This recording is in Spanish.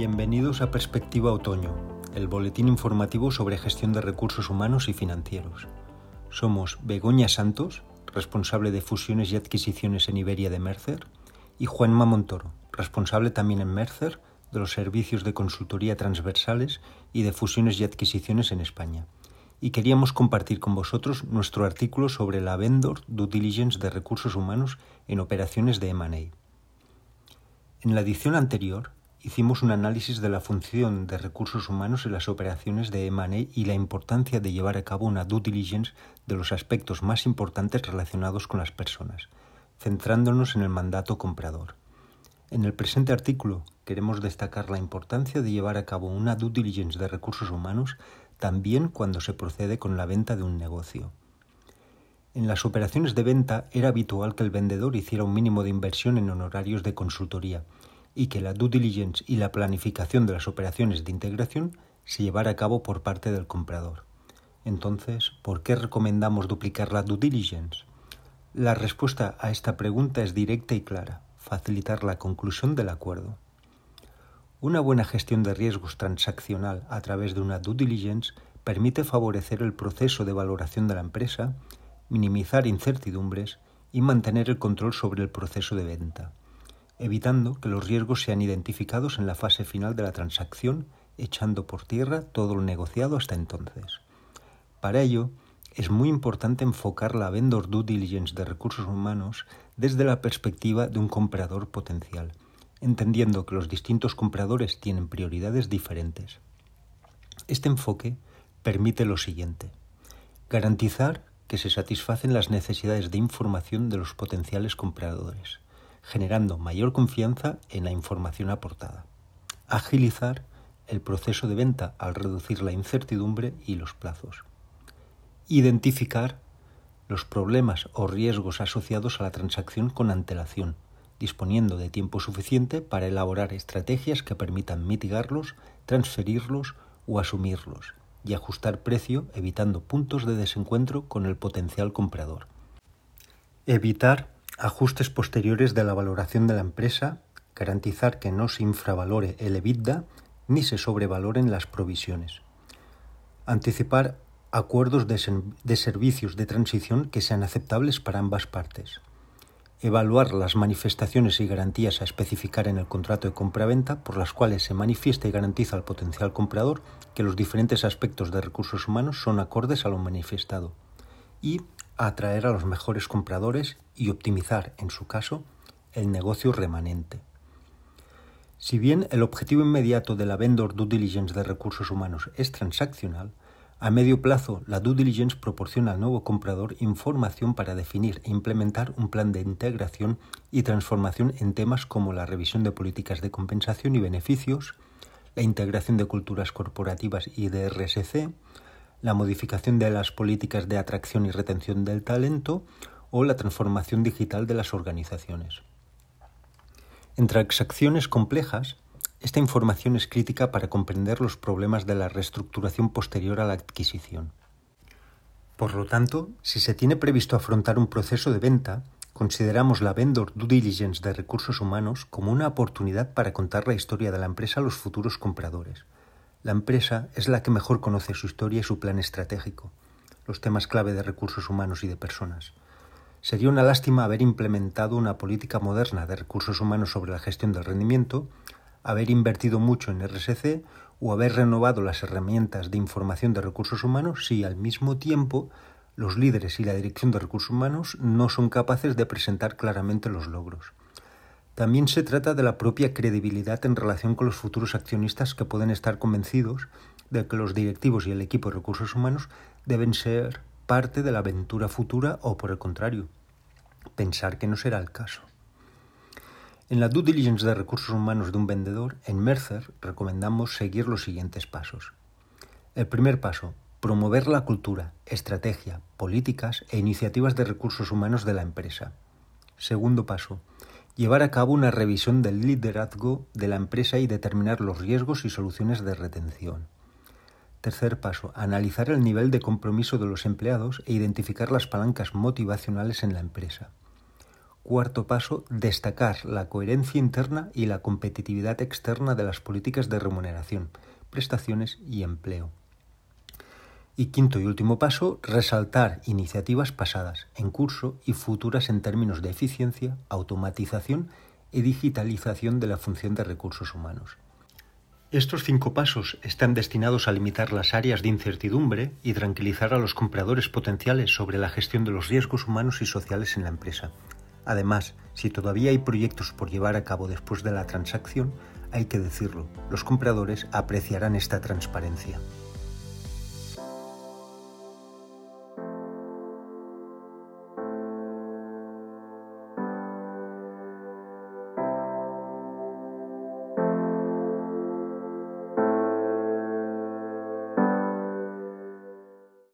Bienvenidos a Perspectiva Otoño, el boletín informativo sobre gestión de recursos humanos y financieros. Somos Begoña Santos, responsable de fusiones y adquisiciones en Iberia de Mercer, y Juanma Montoro, responsable también en Mercer de los servicios de consultoría transversales y de fusiones y adquisiciones en España. Y queríamos compartir con vosotros nuestro artículo sobre la vendor due diligence de recursos humanos en operaciones de M&A. En la edición anterior hicimos un análisis de la función de recursos humanos en las operaciones de M&A y la importancia de llevar a cabo una due diligence de los aspectos más importantes relacionados con las personas, centrándonos en el mandato comprador. En el presente artículo queremos destacar la importancia de llevar a cabo una due diligence de recursos humanos también cuando se procede con la venta de un negocio. En las operaciones de venta era habitual que el vendedor hiciera un mínimo de inversión en honorarios de consultoría, y que la due diligence y la planificación de las operaciones de integración se llevara a cabo por parte del comprador. Entonces, ¿por qué recomendamos duplicar la due diligence? La respuesta a esta pregunta es directa y clara, facilitar la conclusión del acuerdo. Una buena gestión de riesgos transaccional a través de una due diligence permite favorecer el proceso de valoración de la empresa, minimizar incertidumbres y mantener el control sobre el proceso de venta evitando que los riesgos sean identificados en la fase final de la transacción, echando por tierra todo lo negociado hasta entonces. Para ello, es muy importante enfocar la vendor due diligence de recursos humanos desde la perspectiva de un comprador potencial, entendiendo que los distintos compradores tienen prioridades diferentes. Este enfoque permite lo siguiente. Garantizar que se satisfacen las necesidades de información de los potenciales compradores generando mayor confianza en la información aportada. Agilizar el proceso de venta al reducir la incertidumbre y los plazos. Identificar los problemas o riesgos asociados a la transacción con antelación, disponiendo de tiempo suficiente para elaborar estrategias que permitan mitigarlos, transferirlos o asumirlos, y ajustar precio evitando puntos de desencuentro con el potencial comprador. Evitar ajustes posteriores de la valoración de la empresa, garantizar que no se infravalore el EBITDA ni se sobrevaloren las provisiones. Anticipar acuerdos de, de, servicios de transición que sean aceptables para ambas partes. Evaluar las manifestaciones y garantías a especificar en el contrato de compraventa por las cuales se manifiesta y garantiza al potencial comprador que los diferentes aspectos de recursos humanos son acordes a lo manifestado. Y atraer a los mejores compradores y optimizar, en su caso, el negocio remanente. Si bien el objetivo inmediato de la vendor due diligence de recursos humanos es transaccional, a medio plazo la due diligence proporciona al nuevo comprador información para definir e implementar un plan de integración y transformación en temas como la revisión de políticas de compensación y beneficios, la integración de culturas corporativas y de RSC, la modificación de las políticas de atracción y retención del talento o la transformación digital de las organizaciones. En transacciones complejas, esta información es crítica para comprender los problemas de la reestructuración posterior a la adquisición. Por lo tanto, si se tiene previsto afrontar un proceso de venta, consideramos la vendor due diligence de recursos humanos como una oportunidad para contar la historia de la empresa a los futuros compradores. La empresa es la que mejor conoce su historia y su plan estratégico, los temas clave de recursos humanos y de personas. Sería una lástima haber implementado una política moderna de recursos humanos sobre la gestión del rendimiento, haber invertido mucho en RSC o haber renovado las herramientas de información de recursos humanos si al mismo tiempo los líderes y la dirección de recursos humanos no son capaces de presentar claramente los logros. También se trata de la propia credibilidad en relación con los futuros accionistas que pueden estar convencidos de que los directivos y el equipo de recursos humanos deben ser parte de la aventura futura o por el contrario, pensar que no será el caso. En la due diligence de recursos humanos de un vendedor, en Mercer recomendamos seguir los siguientes pasos. El primer paso, promover la cultura, estrategia, políticas e iniciativas de recursos humanos de la empresa. Segundo paso, llevar a cabo una revisión del liderazgo de la empresa y determinar los riesgos y soluciones de retención. Tercer paso, analizar el nivel de compromiso de los empleados e identificar las palancas motivacionales en la empresa. Cuarto paso, destacar la coherencia interna y la competitividad externa de las políticas de remuneración, prestaciones y empleo. Y quinto y último paso, resaltar iniciativas pasadas, en curso y futuras en términos de eficiencia, automatización y digitalización de la función de recursos humanos. Estos cinco pasos están destinados a limitar las áreas de incertidumbre y tranquilizar a los compradores potenciales sobre la gestión de los riesgos humanos y sociales en la empresa. Además, si todavía hay proyectos por llevar a cabo después de la transacción, hay que decirlo, los compradores apreciarán esta transparencia.